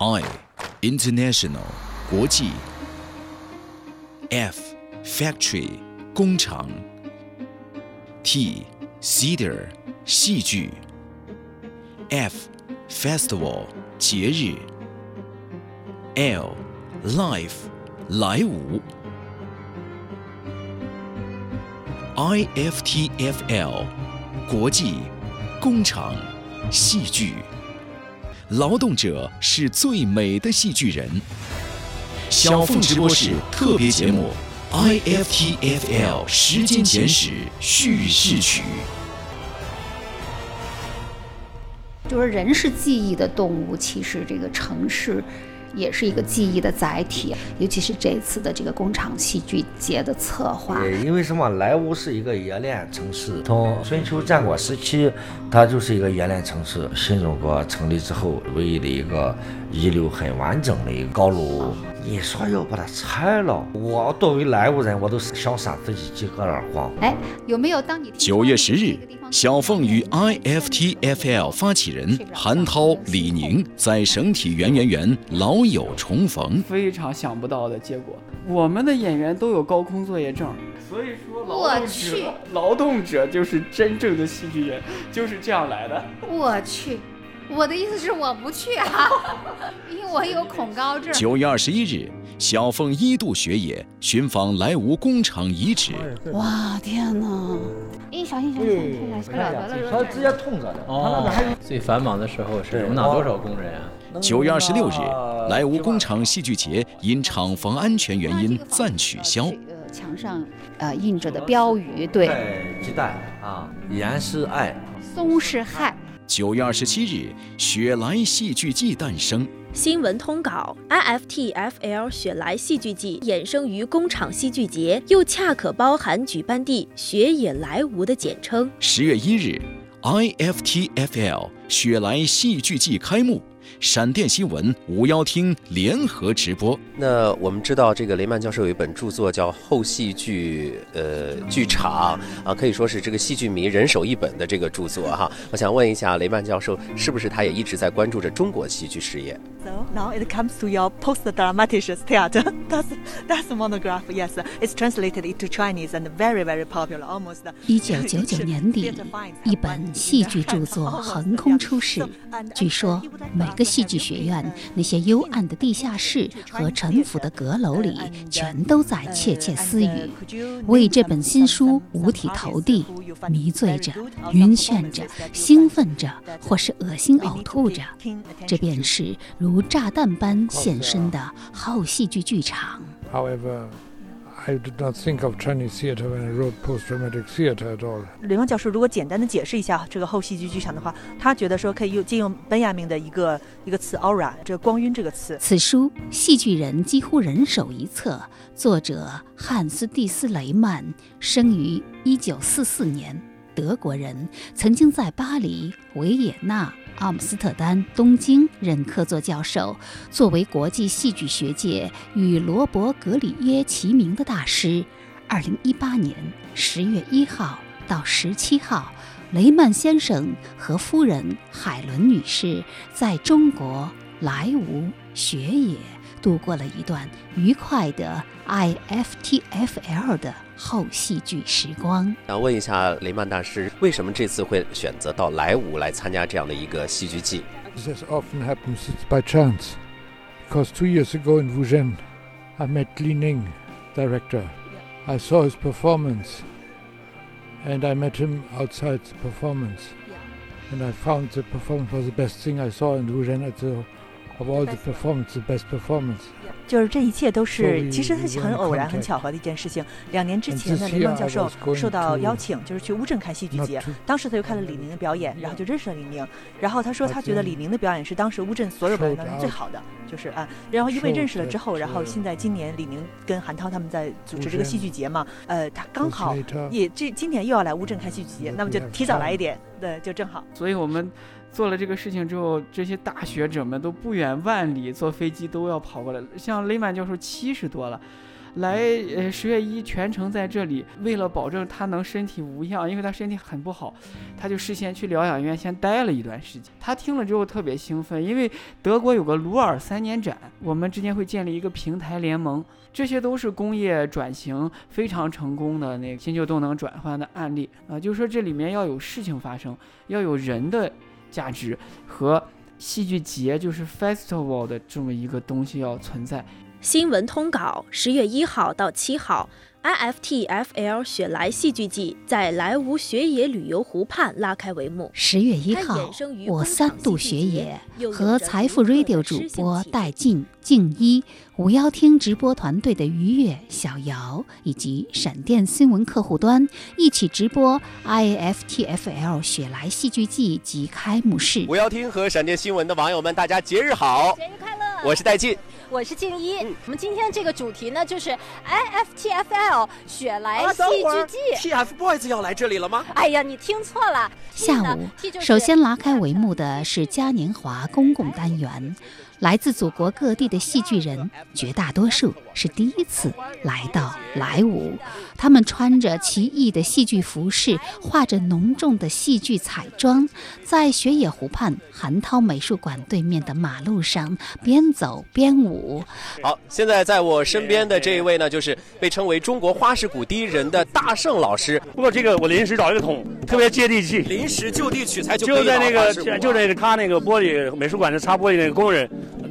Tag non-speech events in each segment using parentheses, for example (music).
I International 国际 F Factory 工厂 T Theater 戏剧 F Festival 节日 L Life 来舞 IFTFL 国际工厂戏剧，劳动者是最美的戏剧人。小凤直播室特别节目《IFTFL 时间简史叙事曲》。就是人是记忆的动物，其实这个城市。也是一个记忆的载体，尤其是这次的这个工厂戏剧节的策划。因为什么？莱芜是一个冶炼城市，从春秋战国时期，它就是一个冶炼城市。新中国成立之后，唯一的一个遗留很完整的一个高楼。你说要把它拆了，我作为莱芜人，我都想扇自己几个耳光。哎，有没有当你九月十日，小凤与 IFTFL 发起人韩涛、李宁在省体圆圆园老友重逢，非常想不到的结果。我们的演员都有高空作业证，所以说劳动者，劳动者就是真正的戏剧人，就是这样来的。我去。我的意思是我不去啊，因为我有恐高症。九月二十一日，小凤一度学野寻访莱芜工厂遗址。哇，天哪！哎，小心小心，痛了得了，他直接痛着的。哦，最繁忙的时候是容纳多少工人啊？九月二十六日，莱芜工厂戏剧节因厂房安全原因暂取消。这个墙上呃印着的标语，对，鸡蛋啊，盐是爱，松是害。九月二十七日，雪莱戏剧季诞生。新闻通稿：IFTFL 雪莱戏剧季衍生于工厂戏剧节，又恰可包含举办地雪野莱芜的简称。十月一日，IFTFL 雪莱戏剧季开幕。闪电新闻五幺厅联合直播。那我们知道，这个雷曼教授有一本著作叫《后戏剧呃剧场》啊，可以说是这个戏剧迷人手一本的这个著作哈。我想问一下，雷曼教授是不是他也一直在关注着中国戏剧事业？So now it comes to your post-dramatic theater. That's that's monograph. Yes, it's translated into Chinese and very very popular. Almost. 一九九九年底，一本戏剧著作横空出世。据说每个戏剧学院那些幽暗的地下室和陈腐的阁楼里，全都在窃窃私语，为这本新书五体投地，迷醉着、晕眩着、兴奋着，或是恶心呕吐着。这便是如炸弹般现身的后戏剧剧场。I did not think of Chinese theater when I wrote post-dramatic theater at all. 雷蒙教授，如果简单的解释一下这个后戏剧剧场的话，他觉得说可以用借用本雅明的一个一个词 aura，这个光晕这个词。此书戏剧人几乎人手一册，作者汉斯蒂斯雷曼生于一九四四年，德国人，曾经在巴黎、维也纳。阿姆斯特丹、东京任客座教授，作为国际戏剧学界与罗伯·格里耶齐名的大师。二零一八年十月一号到十七号，雷曼先生和夫人海伦女士在中国莱芜学也度过了一段愉快的 IFTFL 的。后戏剧时光。想问一下雷曼大师，为什么这次会选择到莱芜来参加这样的一个戏剧季？This often happens by chance, because two years ago in Wuzhen, I met Li Ning, director. I saw his performance, and I met him outside the performance, and I found the performance was the best thing I saw in Wuzhen at the, of all the performance, the best performance. 就是这一切都是，其实是很偶然、很巧合的一件事情。两年之前呢，雷曼教授受到邀请，就是去乌镇看戏剧节。当时他就看了李宁的表演，然后就认识了李宁。然后他说，他觉得李宁的表演是当时乌镇所有表演当中最好的，就是啊。然后因为认识了之后，然后现在今年李宁跟韩涛他们在组织这个戏剧节嘛，呃，他刚好也这今年又要来乌镇看戏剧节，那么就提早来一点，对，就正好。所以我们。做了这个事情之后，这些大学者们都不远万里坐飞机都要跑过来。像雷曼教授七十多了，来呃十月一全程在这里，为了保证他能身体无恙，因为他身体很不好，他就事先去疗养院先待了一段时间。他听了之后特别兴奋，因为德国有个鲁尔三年展，我们之间会建立一个平台联盟，这些都是工业转型非常成功的那个新旧动能转换的案例啊，就是说这里面要有事情发生，要有人的价值和戏剧节就是 festival 的这么一个东西要存在。新闻通稿：十月一号到七号，IFTFL 雪莱戏剧季在莱芜雪野旅游湖畔拉开帷幕。十月一号，我三度雪野和财富 Radio 主播戴静、静一、五幺听直播团队的于越、小姚以及闪电新闻客户端一起直播 IFTFL 雪莱戏剧季及开幕式。五幺听和闪电新闻的网友们，大家节日好！节日快乐！我是戴静。我是静一，我们今天这个主题呢，就是 IFTFL 雪莱戏剧季。TFBOYS 要来这里了吗？哎呀，你听错了。下午，首先拉开帷幕的是嘉年华公共单元。来自祖国各地的戏剧人，绝大多数是第一次来到莱芜。他们穿着奇异的戏剧服饰，画着浓重的戏剧彩妆，在雪野湖畔韩涛美术馆对面的马路上边走边舞。好，现在在我身边的这一位呢，就是被称为中国花式鼓第一人的大圣老师。不过这个我临时找一个桶，特别接地气。临时就地取材就就在那个就在他那个玻璃美术馆的擦玻璃那个工人。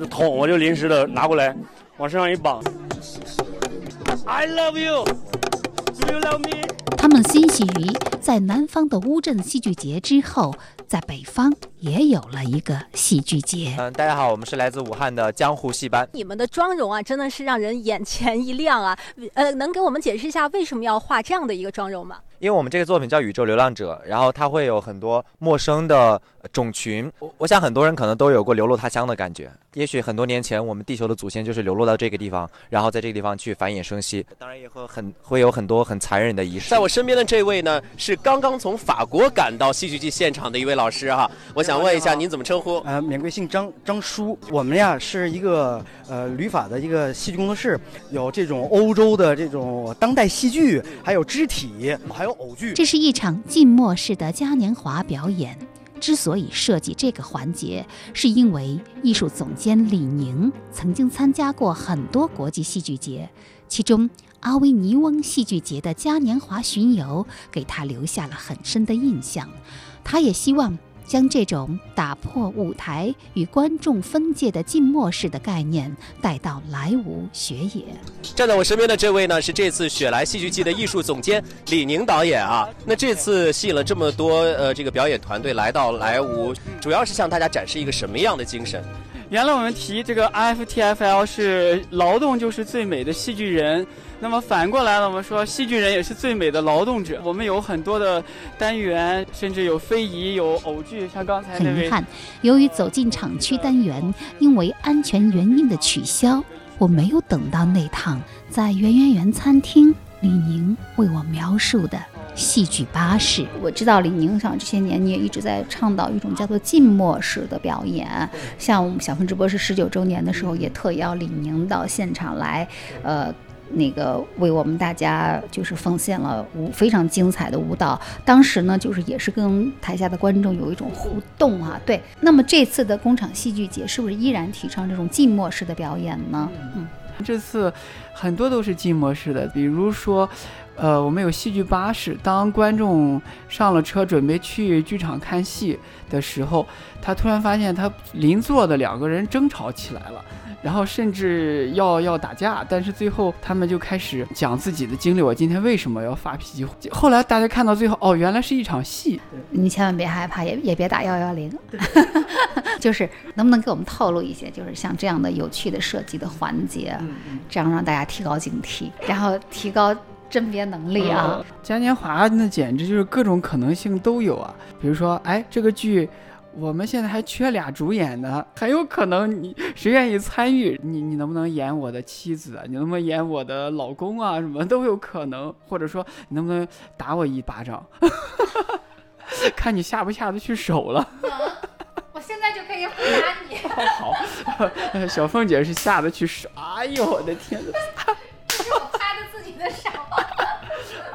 桶我就临时的拿过来，往身上一绑。I love you, do you love me？他们欣喜于在南方的乌镇戏剧节之后，在北方也有了一个戏剧节。嗯，大家好，我们是来自武汉的江湖戏班。你们的妆容啊，真的是让人眼前一亮啊！呃，能给我们解释一下为什么要画这样的一个妆容吗？因为我们这个作品叫《宇宙流浪者》，然后它会有很多陌生的种群。我我想很多人可能都有过流落他乡的感觉。也许很多年前，我们地球的祖先就是流落到这个地方，然后在这个地方去繁衍生息。当然也会很会有很多很残忍的仪式。在我身边的这位呢，是刚刚从法国赶到戏剧季现场的一位老师哈。我想问一下，您怎么称呼？呃，免贵姓张，张叔。我们呀是一个呃旅法的一个戏剧工作室，有这种欧洲的这种当代戏剧，还有肢体，还有这是一场静默式的嘉年华表演。之所以设计这个环节，是因为艺术总监李宁曾经参加过很多国际戏剧节，其中阿维尼翁戏剧节的嘉年华巡游给他留下了很深的印象。他也希望。将这种打破舞台与观众分界的静默式的概念带到莱芜学野。站在我身边的这位呢，是这次雪莱戏剧季的艺术总监李宁导演啊。那这次吸引了这么多呃这个表演团队来到莱芜，主要是向大家展示一个什么样的精神？原来我们提这个 IFTFL 是劳动就是最美的戏剧人。那么反过来了，我们说戏剧人也是最美的劳动者。我们有很多的单元，甚至有非遗、有偶剧，像刚才那位。很遗憾，由于走进厂区单元因为安全原因的取消，我没有等到那趟在圆圆园餐厅李宁为我描述的戏剧巴士。我知道李宁上这些年你也一直在倡导一种叫做静默式的表演，像我们小凤直播是十九周年的时候，也特邀李宁到现场来，呃。那个为我们大家就是奉献了舞非常精彩的舞蹈，当时呢就是也是跟台下的观众有一种互动啊。对，那么这次的工厂戏剧节是不是依然提倡这种静默式的表演呢？嗯，这次很多都是静默式的，比如说，呃，我们有戏剧巴士，当观众上了车准备去剧场看戏的时候，他突然发现他邻座的两个人争吵起来了。然后甚至要要打架，但是最后他们就开始讲自己的经历。我今天为什么要发脾气？后来大家看到最后，哦，原来是一场戏。你千万别害怕，也也别打幺幺零。就是能不能给我们透露一些，就是像这样的有趣的设计的环节，这样让大家提高警惕，然后提高甄别能力啊。嘉年华那简直就是各种可能性都有啊。比如说，哎，这个剧。我们现在还缺俩主演呢，很有可能你谁愿意参与？你你能不能演我的妻子啊？你能不能演我的老公啊？什么都有可能，或者说你能不能打我一巴掌？看你下不下得去手了。我现在就可以回答你。(laughs) 好，小凤姐是下得去手。哎呦我的天哪！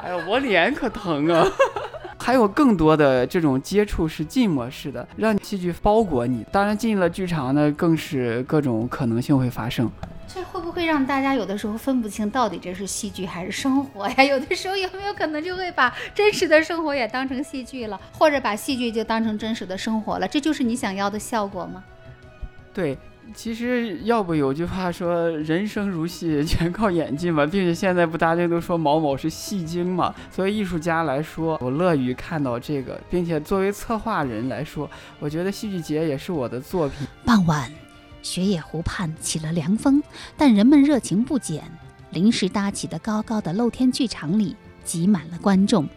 哎呀，我脸可疼啊！(laughs) 还有更多的这种接触是浸没式的，让戏剧包裹你。当然进了剧场呢，更是各种可能性会发生。这会不会让大家有的时候分不清到底这是戏剧还是生活呀？有的时候有没有可能就会把真实的生活也当成戏剧了，或者把戏剧就当成真实的生活了？这就是你想要的效果吗？对。其实要不有句话说“人生如戏，(laughs) 全靠演技”嘛，并且现在不大家都说毛某是戏精嘛。作为艺术家来说，我乐于看到这个，并且作为策划人来说，我觉得戏剧节也是我的作品。傍晚，雪野湖畔起了凉风，但人们热情不减。临时搭起的高高的露天剧场里挤满了观众。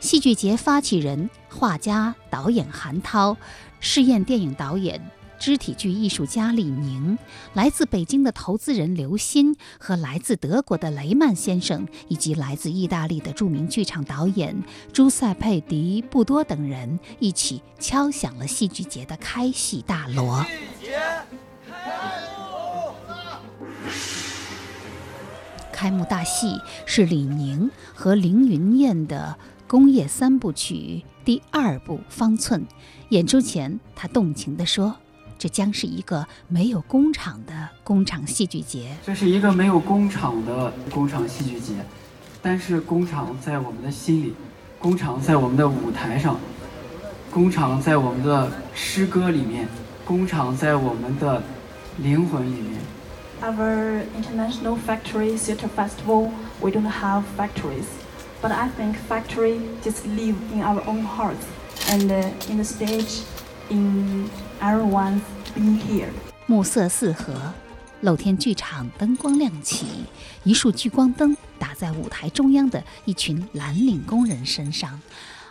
戏剧节发起人、画家、导演韩涛，试验电影导演。肢体剧艺术家李宁，来自北京的投资人刘鑫和来自德国的雷曼先生，以及来自意大利的著名剧场导演朱塞佩·迪布多等人一起敲响了戏剧节的开戏大锣。开幕大戏是李宁和凌云燕的工业三部曲第二部《方寸》。演出前，他动情地说。这将是一个没有工厂的工厂戏剧节。这是一个没有工厂的工厂戏剧节，但是工厂在我们的心里，工厂在我们的舞台上，工厂在我们的诗歌里面，工厂在我们的灵魂里面。Our international factory theater festival, we don't have factories, but I think factory just live in our own hearts and in the stage, in. Everyone's been here。暮色四合，露天剧场灯光亮起，一束聚光灯打在舞台中央的一群蓝领工人身上。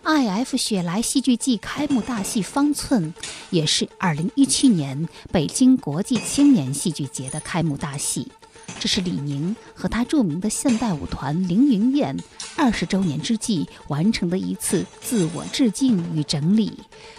I.F. 雪莱戏剧季开幕大戏《方寸》，也是2017年北京国际青年戏剧节的开幕大戏。这是李宁和他著名的现代舞团凌云燕二十周年之际完成的一次自我致敬与整理。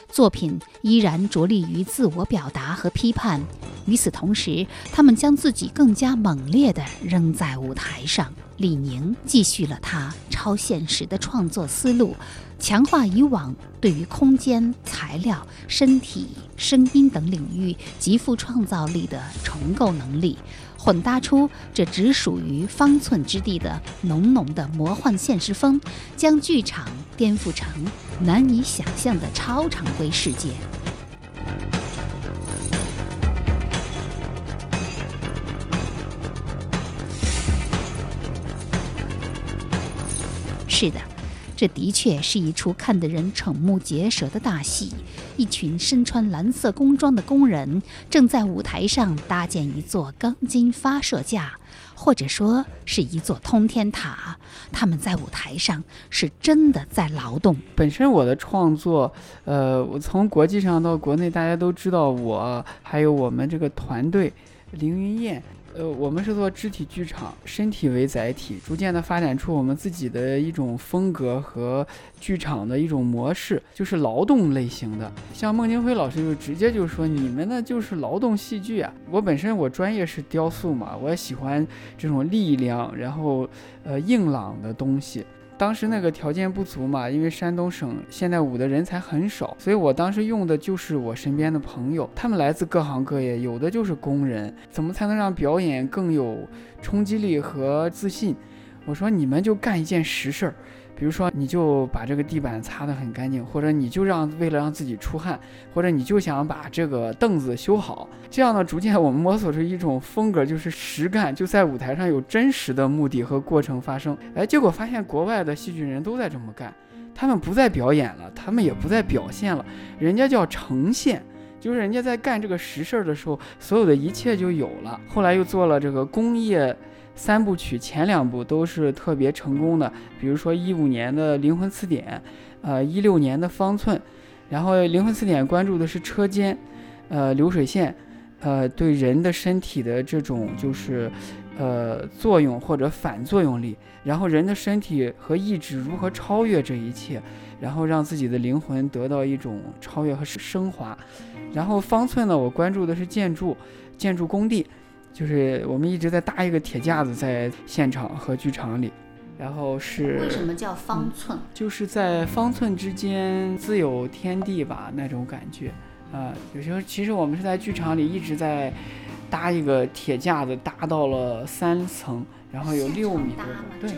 作品依然着力于自我表达和批判，与此同时，他们将自己更加猛烈地扔在舞台上。李宁继续了他超现实的创作思路，强化以往对于空间、材料、身体、声音等领域极富创造力的重构能力。混搭出这只属于方寸之地的浓浓的魔幻现实风，将剧场颠覆成难以想象的超常规世界。是的。这的确是一出看得人瞠目结舌的大戏。一群身穿蓝色工装的工人正在舞台上搭建一座钢筋发射架，或者说是一座通天塔。他们在舞台上是真的在劳动。本身我的创作，呃，我从国际上到国内，大家都知道我，还有我们这个团队，凌云燕。呃，我们是做肢体剧场，身体为载体，逐渐的发展出我们自己的一种风格和剧场的一种模式，就是劳动类型的。像孟京辉老师就直接就说：“你们呢就是劳动戏剧啊！”我本身我专业是雕塑嘛，我也喜欢这种力量，然后呃硬朗的东西。当时那个条件不足嘛，因为山东省现代舞的人才很少，所以我当时用的就是我身边的朋友，他们来自各行各业，有的就是工人。怎么才能让表演更有冲击力和自信？我说你们就干一件实事儿。比如说，你就把这个地板擦得很干净，或者你就让为了让自己出汗，或者你就想把这个凳子修好，这样呢，逐渐我们摸索出一种风格，就是实干，就在舞台上有真实的目的和过程发生。哎，结果发现国外的戏剧人都在这么干，他们不再表演了，他们也不再表现了，人家叫呈现，就是人家在干这个实事儿的时候，所有的一切就有了。后来又做了这个工业。三部曲前两部都是特别成功的，比如说一五年的《灵魂词典》，呃，一六年的《方寸》，然后《灵魂词典》关注的是车间，呃，流水线，呃，对人的身体的这种就是，呃，作用或者反作用力，然后人的身体和意志如何超越这一切，然后让自己的灵魂得到一种超越和升华，然后《方寸》呢，我关注的是建筑，建筑工地。就是我们一直在搭一个铁架子在现场和剧场里，然后是为什么叫方寸？就是在方寸之间自有天地吧，那种感觉。啊，有时候其实我们是在剧场里一直在搭一个铁架子，搭到了三层，然后有六米多高。对，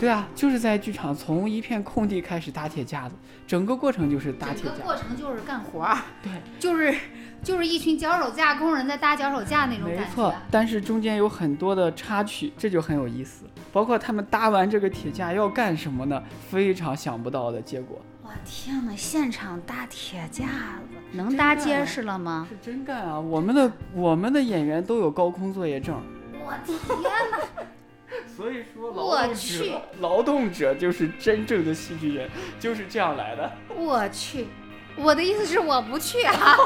对啊，就是在剧场从一片空地开始搭铁架子，整个过程就是搭铁架。整个过程就是干活儿。对，就是就是一群脚手架工人在搭脚手架那种感觉。没错，但是中间有很多的插曲，这就很有意思。包括他们搭完这个铁架要干什么呢？非常想不到的结果。哇天哪！现场搭铁架子，能搭结实了吗？是真干啊！我们的我们的演员都有高空作业证。我天哪！(laughs) 所以说，劳动者劳动者就是真正的戏剧人，就是这样来的。我去，我的意思是我不去啊，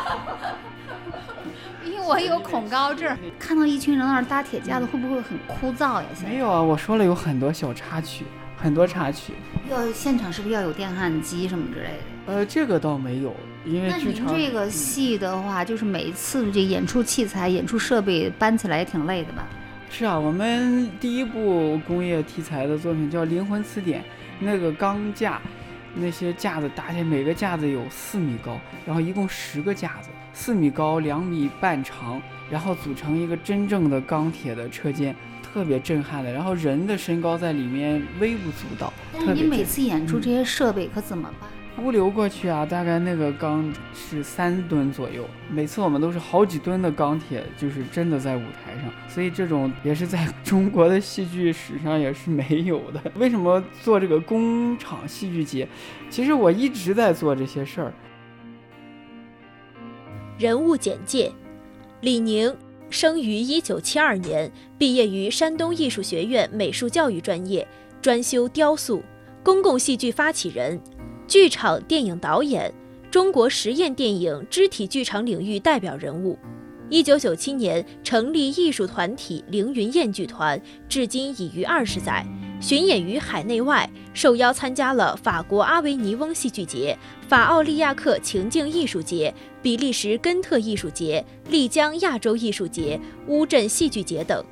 (laughs) 因为我有恐高症。看到一群人在那儿搭铁架子，会不会很枯燥呀？没有啊，我说了有很多小插曲。很多插曲，要现场是不是要有电焊机什么之类的？呃，这个倒没有，因为剧场。那您这个戏的话，就是每一次这演出器材、演出设备搬起来也挺累的吧？是啊，我们第一部工业题材的作品叫《灵魂词典》，那个钢架，那些架子搭起来，每个架子有四米高，然后一共十个架子，四米高，两米半长，然后组成一个真正的钢铁的车间。特别震撼的，然后人的身高在里面微不足道。那你每次演出这些设备可怎么办？物流过去啊，大概那个钢是三吨左右，每次我们都是好几吨的钢铁，就是真的在舞台上，所以这种也是在 (laughs) 中国的戏剧史上也是没有的。为什么做这个工厂戏剧节？其实我一直在做这些事儿。人物简介：李宁。生于一九七二年，毕业于山东艺术学院美术教育专业，专修雕塑。公共戏剧发起人，剧场电影导演，中国实验电影肢体剧场领域代表人物。一九九七年成立艺术团体凌云燕剧团，至今已逾二十载。巡演于海内外，受邀参加了法国阿维尼翁戏剧节、法奥利亚克情境艺术节、比利时根特艺术节、丽江亚洲艺术节、乌镇戏剧节等。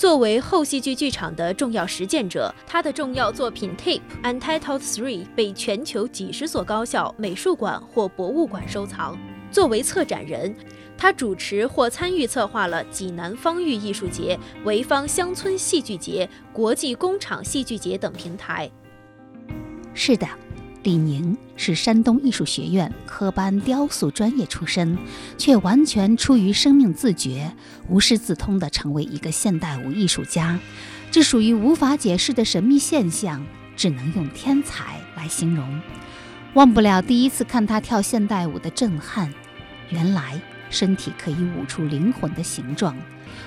作为后戏剧剧场的重要实践者，他的重要作品《Tape Untitled Three》被全球几十所高校、美术馆或博物馆收藏。作为策展人。他主持或参与策划了济南方域艺术节、潍坊乡村戏剧节、国际工厂戏剧节等平台。是的，李宁是山东艺术学院科班雕塑专业出身，却完全出于生命自觉，无师自通地成为一个现代舞艺术家。这属于无法解释的神秘现象，只能用天才来形容。忘不了第一次看他跳现代舞的震撼，原来。身体可以舞出灵魂的形状，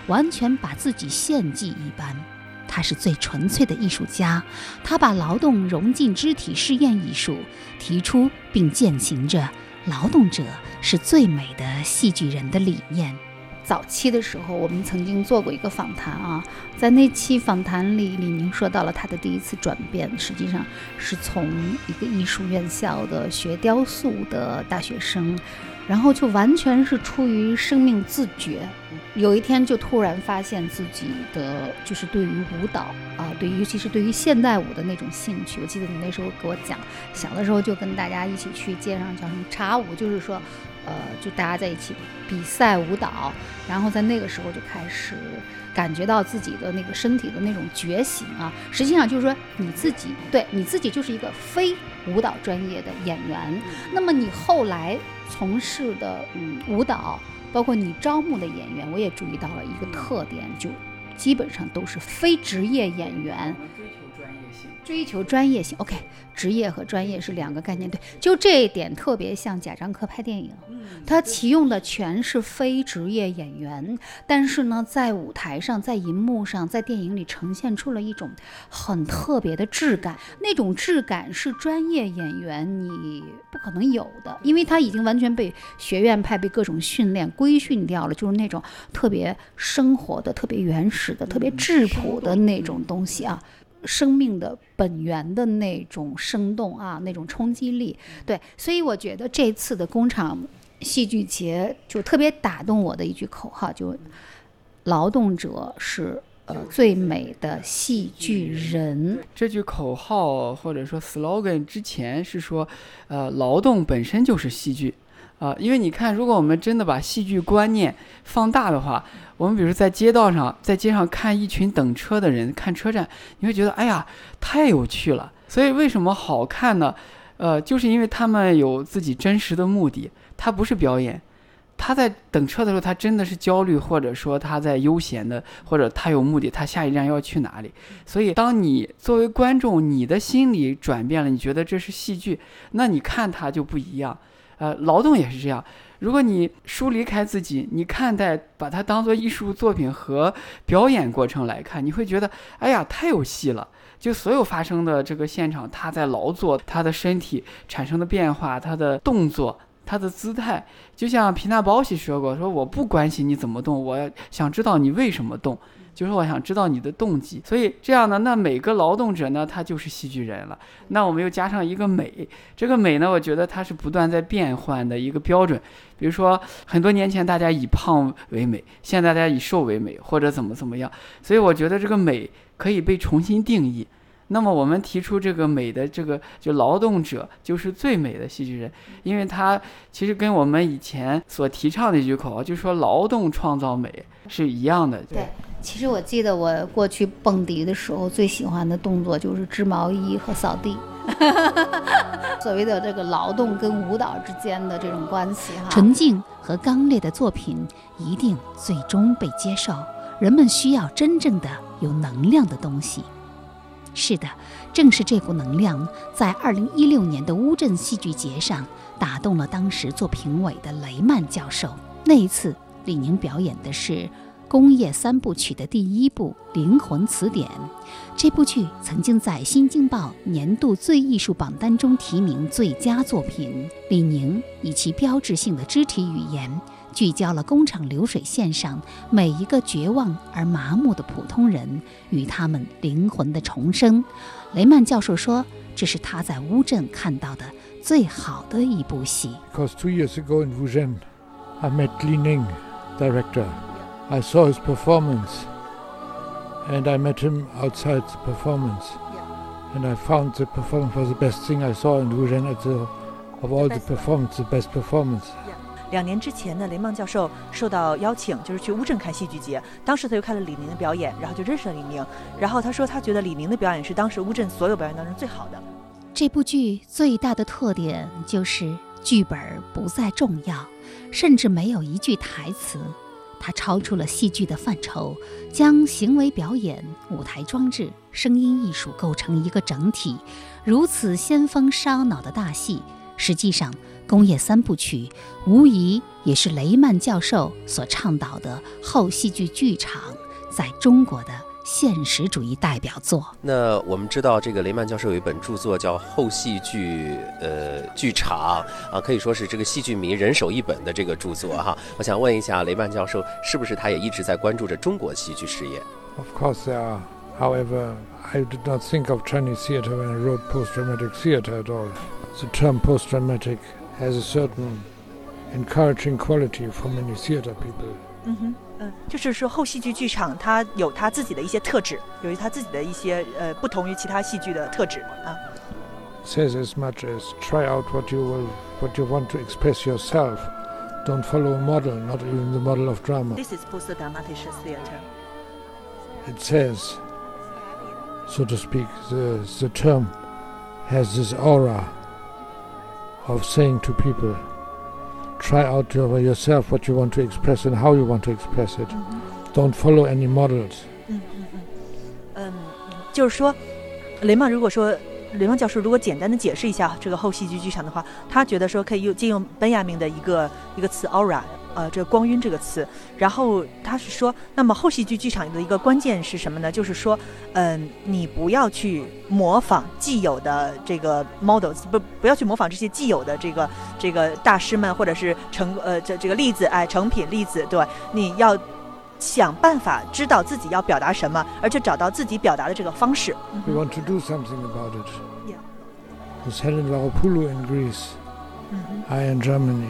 完全把自己献祭一般。他是最纯粹的艺术家，他把劳动融进肢体试验艺术，提出并践行着“劳动者是最美的戏剧人”的理念。早期的时候，我们曾经做过一个访谈啊，在那期访谈里，李宁说到了他的第一次转变，实际上是从一个艺术院校的学雕塑的大学生。然后就完全是出于生命自觉，有一天就突然发现自己的就是对于舞蹈啊，对于尤其是对于现代舞的那种兴趣。我记得你那时候给我讲，小的时候就跟大家一起去街上叫什么茶舞，就是说，呃，就大家在一起比赛舞蹈，然后在那个时候就开始感觉到自己的那个身体的那种觉醒啊。实际上就是说你自己对你自己就是一个非舞蹈专业的演员，那么你后来。从事的嗯舞蹈，包括你招募的演员，我也注意到了一个特点，就基本上都是非职业演员。追求专业性，OK，职业和专业是两个概念，对，就这一点特别像贾樟柯拍电影，他启用的全是非职业演员，但是呢，在舞台上，在银幕上，在电影里呈现出了一种很特别的质感，那种质感是专业演员你不可能有的，因为他已经完全被学院派、被各种训练规训掉了，就是那种特别生活的、特别原始的、特别质朴的那种东西啊。生命的本源的那种生动啊，那种冲击力，对，所以我觉得这次的工厂戏剧节就特别打动我的一句口号，就劳动者是呃最美的戏剧人。这句口号或者说 slogan 之前是说，呃，劳动本身就是戏剧。啊，因为你看，如果我们真的把戏剧观念放大的话，我们比如在街道上，在街上看一群等车的人，看车站，你会觉得，哎呀，太有趣了。所以为什么好看呢？呃，就是因为他们有自己真实的目的，他不是表演，他在等车的时候，他真的是焦虑，或者说他在悠闲的，或者他有目的，他下一站要去哪里。所以，当你作为观众，你的心理转变了，你觉得这是戏剧，那你看他就不一样。呃，劳动也是这样。如果你疏离开自己，你看待把它当做艺术作品和表演过程来看，你会觉得，哎呀，太有戏了。就所有发生的这个现场，他在劳作，他的身体产生的变化，他的动作，他的姿态，就像皮纳包西说过，说我不关心你怎么动，我想知道你为什么动。就是我想知道你的动机，所以这样呢，那每个劳动者呢，他就是戏剧人了。那我们又加上一个美，这个美呢，我觉得它是不断在变换的一个标准。比如说，很多年前大家以胖为美，现在大家以瘦为美，或者怎么怎么样。所以我觉得这个美可以被重新定义。那么我们提出这个美的这个，就劳动者就是最美的戏剧人，因为他其实跟我们以前所提倡的一句口号，就是说劳动创造美是一样的。对。其实我记得我过去蹦迪的时候，最喜欢的动作就是织毛衣和扫地。(laughs) 所谓的这个劳动跟舞蹈之间的这种关系，哈，纯净和刚烈的作品一定最终被接受。人们需要真正的有能量的东西。是的，正是这股能量，在二零一六年的乌镇戏剧节上打动了当时做评委的雷曼教授。那一次，李宁表演的是。工业三部曲的第一部《灵魂词典》，这部剧曾经在《新京报》年度最艺术榜单中提名最佳作品。李宁以其标志性的肢体语言，聚焦了工厂流水线上每一个绝望而麻木的普通人与他们灵魂的重生。雷曼教授说：“这是他在乌镇看到的最好的一部戏。” Because two years ago in Wuzhen, I met Li Ning, director. I saw his performance and I met him outside the performance. And I found the performance was the best thing I saw in Wuhan at the, of all the performance, the best performance. 两年之前呢，雷曼教授受到邀请，就是去乌镇看戏剧节。当时他就看了李宁的表演，然后就认识了李宁。然后他说，他觉得李宁的表演是当时乌镇所有表演当中最好的。这部剧最大的特点就是剧本不再重要，甚至没有一句台词。它超出了戏剧的范畴，将行为表演、舞台装置、声音艺术构成一个整体。如此先锋烧脑的大戏，实际上，《工业三部曲》无疑也是雷曼教授所倡导的后戏剧剧场在中国的。现实主义代表作。那我们知道，这个雷曼教授有一本著作叫《后戏剧呃剧场》啊，可以说是这个戏剧迷人手一本的这个著作哈。我想问一下，雷曼教授是不是他也一直在关注着中国戏剧事业？Of course, there are. However, I did not think of Chinese theater when I wrote post-dramatic theater at all. The term post-dramatic has a certain encouraging quality for many theater people. 嗯哼。嗯，就是说后戏剧剧场它有它自己的一些特质，有它自己的一些呃不同于其他戏剧的特质啊。Says as much as try out what you will, what you want to express yourself. Don't follow a model, not even the model of drama. This is post-dramatic theater. It says, so to speak, the the term has this aura of saying to people Try out yourself what you want to express and how you want to express it. Don't follow any models. 嗯嗯嗯，嗯，就是说，雷曼如果说雷曼教授如果简单的解释一下这个后戏剧剧场的话，他觉得说可以用借用本雅明的一个一个词 aura。呃，这光晕这个词，然后他是说，那么后戏剧剧场的一个关键是什么呢？就是说，嗯，你不要去模仿既有的这个 models，不不要去模仿这些既有的这个这个大师们或者是成呃这这个例子，哎，成品例子，对，你要想办法知道自己要表达什么，而且找到自己表达的这个方式。We want to do something about it. Yeah. It's Helen Varopoulou in Greece. I in Germany.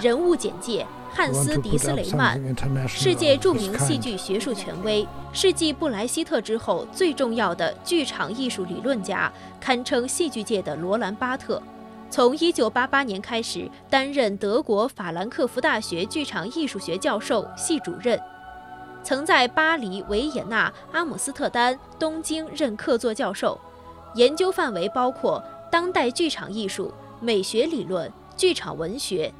人物简介。汉斯·迪斯雷曼，世界著名戏剧学术权威，(laughs) 世纪布莱希特之后最重要的剧场艺术理论家，堪称戏剧界的罗兰·巴特。从1988年开始，担任德国法兰克福大学剧场艺术学教授、系主任，曾在巴黎、维也纳、阿姆斯特丹、东京任客座教授，研究范围包括当代剧场艺术、美学理论、剧场文学。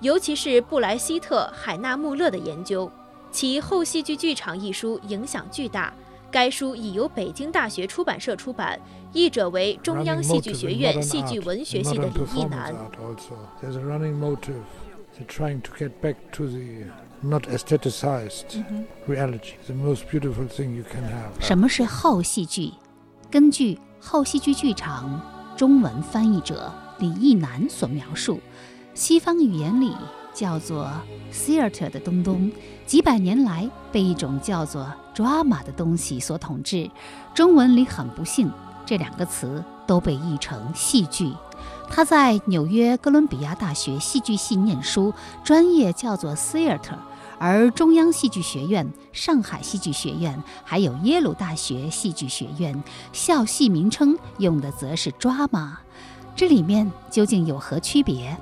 尤其是布莱希特、海纳穆勒的研究，其《后戏剧剧场》一书影响巨大。该书已由北京大学出版社出版，译者为中央戏剧学院戏剧文学系的李义南。什么是后戏剧？根据《后戏剧剧场》中文翻译者李一男所描述。西方语言里叫做 theater 的东东，几百年来被一种叫做 drama 的东西所统治。中文里很不幸，这两个词都被译成戏剧。他在纽约哥伦比亚大学戏剧系念书，专业叫做 theater，而中央戏剧学院、上海戏剧学院还有耶鲁大学戏剧学院校系名称用的则是 drama。这里面究竟有何区别？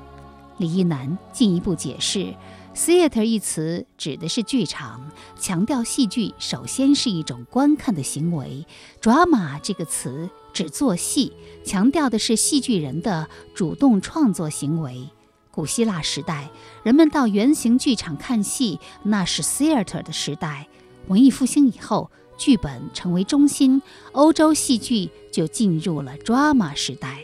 李一男进一步解释，“theater” 一词指的是剧场，强调戏剧首先是一种观看的行为；“drama” 这个词指做戏，强调的是戏剧人的主动创作行为。古希腊时代，人们到圆形剧场看戏，那是 theater 的时代。文艺复兴以后，剧本成为中心，欧洲戏剧就进入了 drama 时代。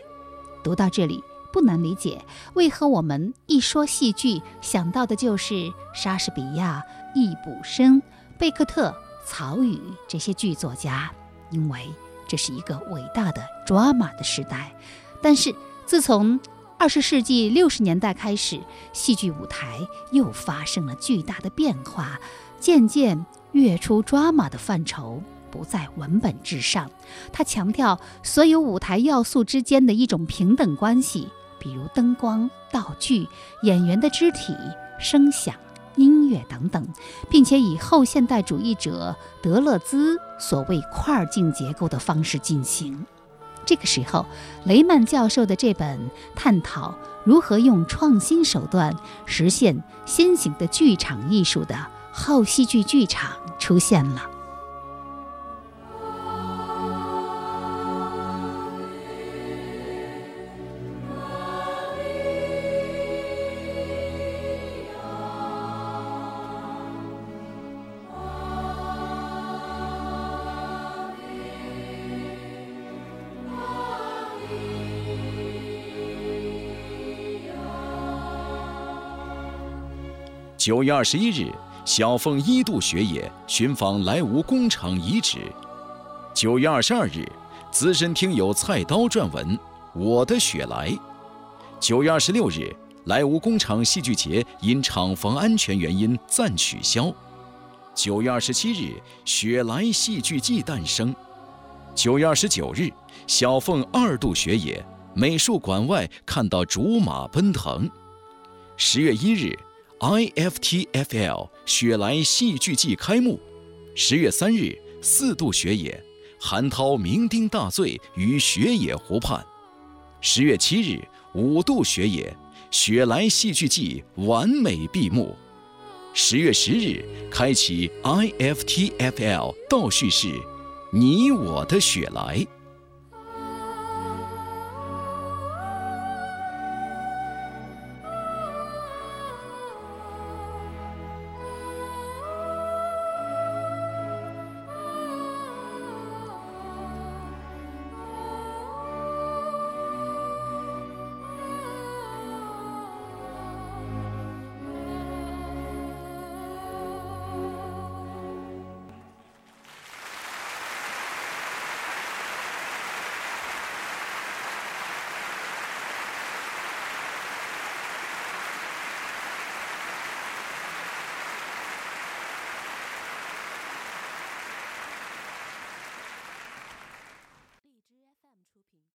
读到这里。不难理解，为何我们一说戏剧想到的就是莎士比亚、易卜生、贝克特、曹禺这些剧作家，因为这是一个伟大的 drama 的时代。但是，自从二十世纪六十年代开始，戏剧舞台又发生了巨大的变化，渐渐跃出 drama 的范畴，不在文本之上。他强调所有舞台要素之间的一种平等关系。比如灯光、道具、演员的肢体、声响、音乐等等，并且以后现代主义者德勒兹所谓块镜结构的方式进行。这个时候，雷曼教授的这本探讨如何用创新手段实现新型的剧场艺术的后戏剧剧场出现了。九月二十一日，小凤一度学野寻访莱芜工厂遗址。九月二十二日，资深听友菜刀撰文《我的雪莱》。九月二十六日，莱芜工厂戏剧节因厂房安全原因暂取消。九月二十七日，雪莱戏剧季诞生。九月二十九日，小凤二度学野，美术馆外看到竹马奔腾。十月一日。IFTFL 雪莱戏剧季开幕，十月三日四度雪野，韩涛酩酊大醉于雪野湖畔。十月七日五度雪野，雪莱戏剧季完美闭幕。十月十日开启 IFTFL 倒叙式，你我的雪莱。